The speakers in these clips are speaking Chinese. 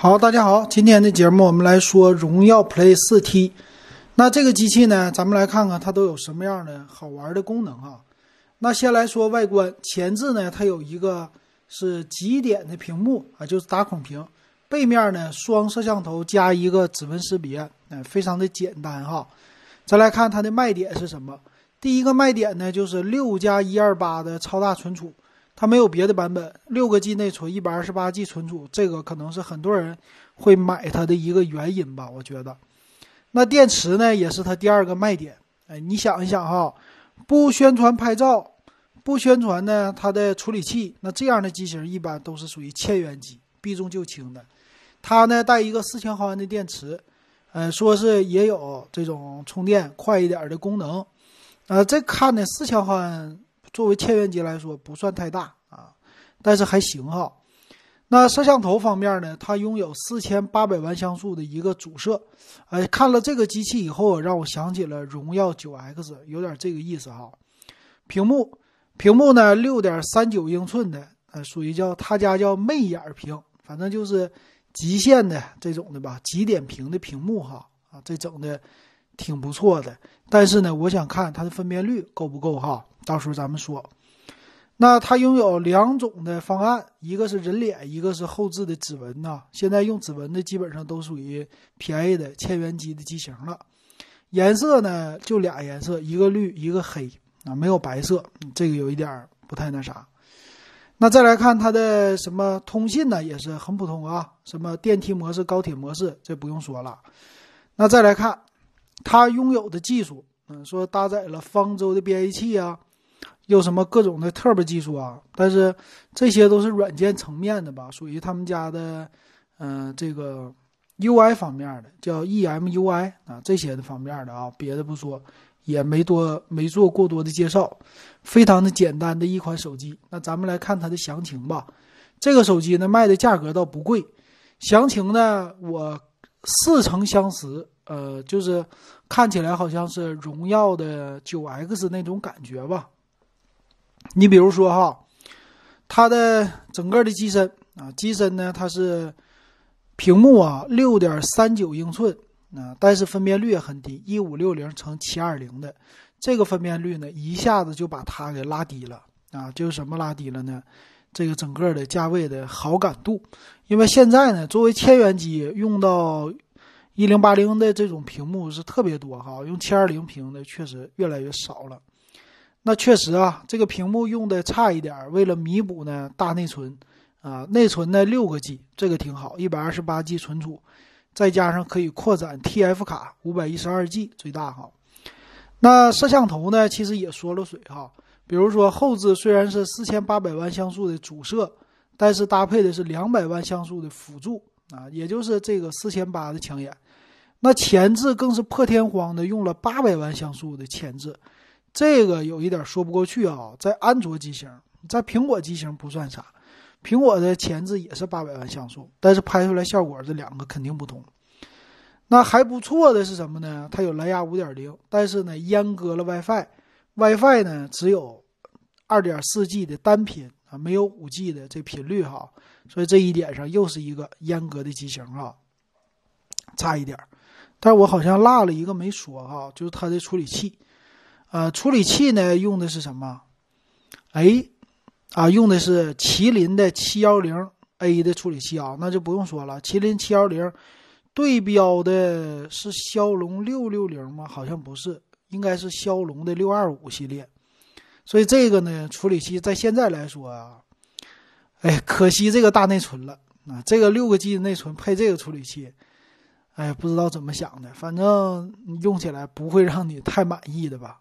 好，大家好，今天的节目我们来说荣耀 Play 4T。那这个机器呢，咱们来看看它都有什么样的好玩的功能啊。那先来说外观，前置呢，它有一个是极点的屏幕啊，就是打孔屏。背面呢，双摄像头加一个指纹识别，哎，非常的简单哈。再来看它的卖点是什么？第一个卖点呢，就是六加一二八的超大存储。它没有别的版本，六个 G 内存，一百二十八 G 存储，这个可能是很多人会买它的一个原因吧，我觉得。那电池呢，也是它第二个卖点。哎，你想一想哈，不宣传拍照，不宣传呢它的处理器，那这样的机型一般都是属于千元机，避重就轻的。它呢带一个四千毫安的电池，呃，说是也有这种充电快一点的功能。呃，这看呢四千毫安。作为千元机来说不算太大啊，但是还行哈。那摄像头方面呢，它拥有四千八百万像素的一个主摄。哎，看了这个机器以后，让我想起了荣耀九 X，有点这个意思哈。屏幕，屏幕呢六点三九英寸的，呃，属于叫他家叫魅眼屏，反正就是极限的这种的吧，极点屏的屏幕哈啊，这整的挺不错的。但是呢，我想看它的分辨率够不够哈。到时候咱们说，那它拥有两种的方案，一个是人脸，一个是后置的指纹呐。现在用指纹的基本上都属于便宜的千元机的机型了。颜色呢就俩颜色，一个绿，一个黑啊，没有白色，这个有一点不太那啥。那再来看它的什么通信呢，也是很普通啊，什么电梯模式、高铁模式，这不用说了。那再来看它拥有的技术，嗯，说搭载了方舟的编译器啊。有什么各种的 Turbo 技术啊？但是这些都是软件层面的吧，属于他们家的，嗯，这个 UI 方面的，叫 EMUI 啊，这些的方面的啊，别的不说，也没多没做过多的介绍，非常的简单的一款手机。那咱们来看它的详情吧。这个手机呢，卖的价格倒不贵，详情呢，我似曾相识，呃，就是看起来好像是荣耀的九 X 那种感觉吧。你比如说哈，它的整个的机身啊，机身呢它是屏幕啊六点三九英寸啊，但是分辨率很低，一五六零乘七二零的这个分辨率呢，一下子就把它给拉低了啊，就是什么拉低了呢？这个整个的价位的好感度，因为现在呢，作为千元机用到一零八零的这种屏幕是特别多哈，用七二零屏的确实越来越少了。那确实啊，这个屏幕用的差一点，为了弥补呢大内存，啊内存呢六个 G，这个挺好，一百二十八 G 存储，再加上可以扩展 TF 卡五百一十二 G 最大哈。那摄像头呢，其实也缩了水哈，比如说后置虽然是四千八百万像素的主摄，但是搭配的是两百万像素的辅助啊，也就是这个四千八的枪眼。那前置更是破天荒的用了八百万像素的前置。这个有一点说不过去啊，在安卓机型，在苹果机型不算啥，苹果的前置也是八百万像素，但是拍出来效果这两个肯定不同。那还不错的是什么呢？它有蓝牙五点零，但是呢阉割了 WiFi，WiFi 呢只有二点四 G 的单频啊，没有五 G 的这频率哈，所以这一点上又是一个阉割的机型啊，差一点。但是我好像落了一个没说哈，就是它的处理器。呃，处理器呢用的是什么？哎，啊，用的是麒麟的七幺零 A 的处理器啊，那就不用说了。麒麟七幺零对标的是骁龙六六零吗？好像不是，应该是骁龙的六二五系列。所以这个呢，处理器在现在来说啊，哎，可惜这个大内存了啊，这个六个 G 的内存配这个处理器，哎，不知道怎么想的，反正用起来不会让你太满意的吧。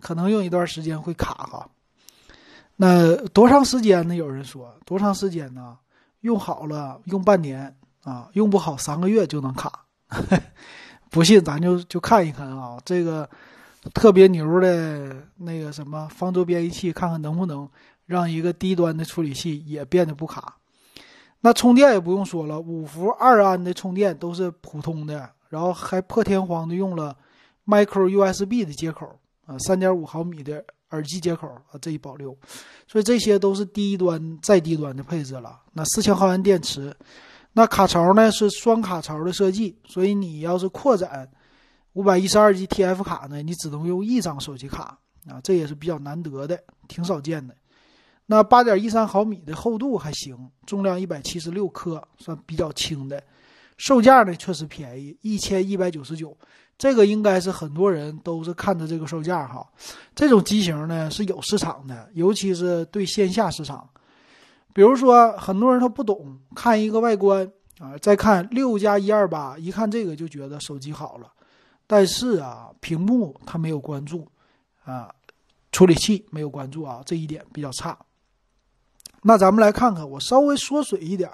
可能用一段时间会卡哈，那多长时间呢？有人说多长时间呢？用好了用半年啊，用不好三个月就能卡。不信咱就就看一看啊，这个特别牛的那个什么方舟编译器，看看能不能让一个低端的处理器也变得不卡。那充电也不用说了，五伏二安的充电都是普通的，然后还破天荒的用了 micro USB 的接口。啊，三点五毫米的耳机接口啊，这一保留，所以这些都是低端再低端的配置了。那四千毫安电池，那卡槽呢是双卡槽的设计，所以你要是扩展五百一十二 G TF 卡呢，你只能用一张手机卡啊，这也是比较难得的，挺少见的。那八点一三毫米的厚度还行，重量一百七十六克，算比较轻的。售价呢确实便宜，一千一百九十九。这个应该是很多人都是看着这个售价哈。这种机型呢是有市场的，尤其是对线下市场。比如说，很多人他不懂，看一个外观啊，再看六加一二八，一看这个就觉得手机好了，但是啊，屏幕他没有关注啊，处理器没有关注啊，这一点比较差。那咱们来看看，我稍微缩水一点，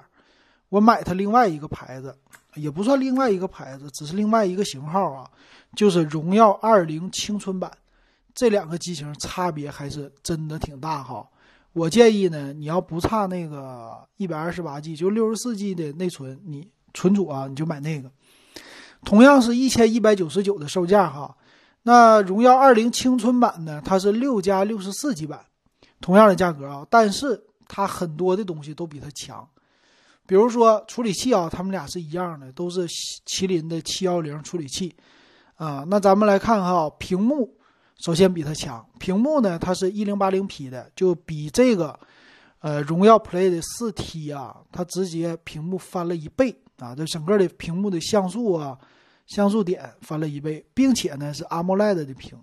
我买它另外一个牌子，也不算另外一个牌子，只是另外一个型号啊，就是荣耀二零青春版。这两个机型差别还是真的挺大哈。我建议呢，你要不差那个一百二十八 G，就六十四 G 的内存，你存储啊，你就买那个。同样是一千一百九十九的售价哈。那荣耀二零青春版呢，它是六加六十四 G 版，同样的价格啊，但是。它很多的东西都比它强，比如说处理器啊，它们俩是一样的，都是麒麟的七幺零处理器啊。那咱们来看哈，屏幕首先比它强，屏幕呢它是一零八零 P 的，就比这个呃荣耀 Play 的四 T 啊，它直接屏幕翻了一倍啊，这整个的屏幕的像素啊，像素点翻了一倍，并且呢是 AMOLED 的屏。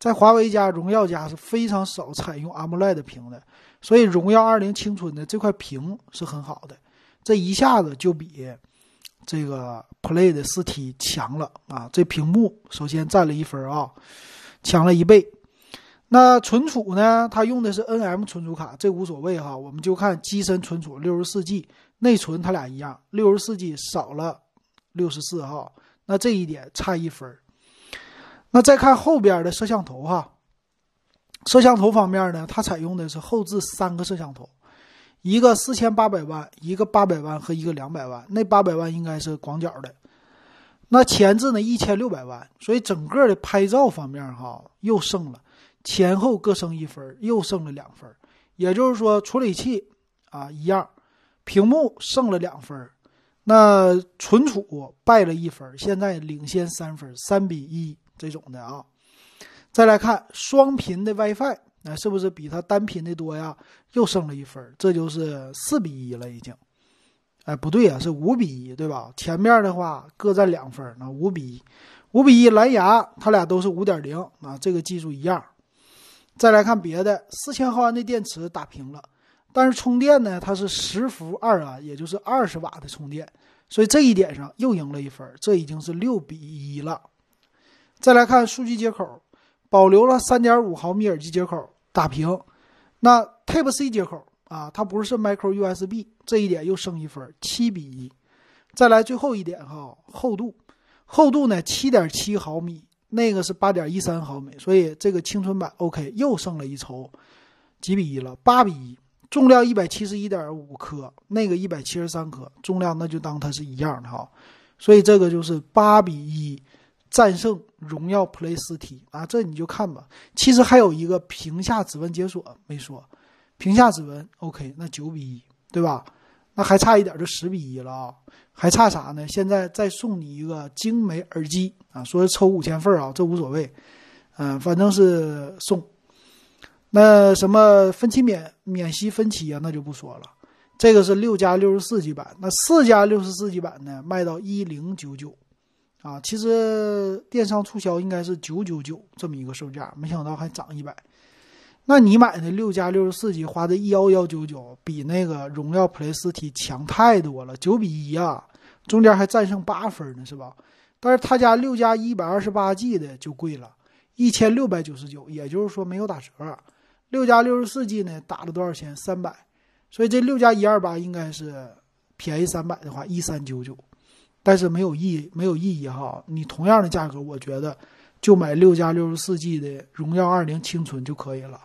在华为家、荣耀家是非常少采用 AMOLED 屏的，所以荣耀二零青春的这块屏是很好的，这一下子就比这个 Play 的四 T 强了啊！这屏幕首先占了一分啊，强了一倍。那存储呢？它用的是 NM 存储卡，这无所谓哈，我们就看机身存储六十四 G，内存它俩一样，六十四 G 少了六十四哈，那这一点差一分。那再看后边的摄像头哈，摄像头方面呢，它采用的是后置三个摄像头，一个四千八百万，一个八百万和一个两百万。那八百万应该是广角的，那前置呢一千六百万，所以整个的拍照方面哈又剩了，前后各剩一分，又剩了两分。也就是说处理器啊一样，屏幕剩了两分，那存储败了一分，现在领先三分，三比一。这种的啊，再来看双频的 WiFi，那是不是比它单频的多呀？又升了一分，这就是四比一了已经。哎，不对呀，是五比一，对吧？前面的话各占两分，那五比一，五比一。蓝牙它俩都是五点零啊，这个技术一样。再来看别的，四千毫安的电池打平了，但是充电呢，它是十伏二安，也就是二十瓦的充电，所以这一点上又赢了一分，这已经是六比一了。再来看数据接口，保留了三点五毫米耳机接口，打平。那 Type C 接口啊，它不是 Micro USB，这一点又升一分，七比一。再来最后一点哈，厚度，厚度呢七点七毫米，那个是八点一三毫米，所以这个青春版 OK 又升了一筹，几比一了？八比一。重量一百七十一点五克，那个一百七十三克，重量那就当它是一样的哈，所以这个就是八比一。战胜荣耀 Play 四 T 啊，这你就看吧。其实还有一个屏下指纹解锁没说，屏下指纹 OK，那九比一，对吧？那还差一点就十比一了啊，还差啥呢？现在再送你一个精美耳机啊，说是抽五千份啊，这无所谓，嗯，反正是送。那什么分期免免息分期啊，那就不说了。这个是六加六十四 G 版，那四加六十四 G 版呢，卖到一零九九。啊，其实电商促销应该是九九九这么一个售价，没想到还涨一百。那你买的六加六十四 G 花的幺幺九九，比那个荣耀 Play 四 T 强太多了，九比一啊，中间还战胜八分呢，是吧？但是他家六加一百二十八 G 的就贵了，一千六百九十九，也就是说没有打折。六加六十四 G 呢，打了多少钱？三百，所以这六加一二八应该是便宜三百的话，一三九九。但是没有意没有意义哈，你同样的价格，我觉得就买六加六十四 G 的荣耀二零青春就可以了。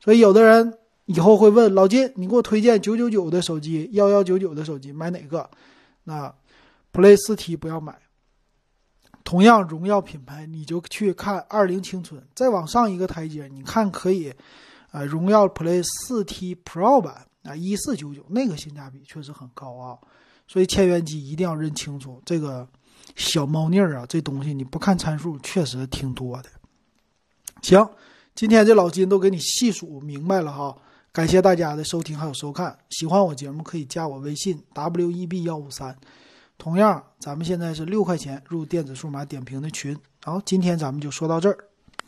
所以有的人以后会问老金，你给我推荐九九九的手机，幺幺九九的手机买哪个？那 Play 四 T 不要买。同样荣耀品牌，你就去看二零青春，再往上一个台阶，你看可以，呃，荣耀 Play 四 T Pro 版啊，一四九九那个性价比确实很高啊。所以千元机一定要认清楚这个小猫腻儿啊，这东西你不看参数确实挺多的。行，今天这老金都给你细数明白了哈，感谢大家的收听还有收看，喜欢我节目可以加我微信 w e b 幺五三，同样咱们现在是六块钱入电子数码点评的群，好，今天咱们就说到这儿。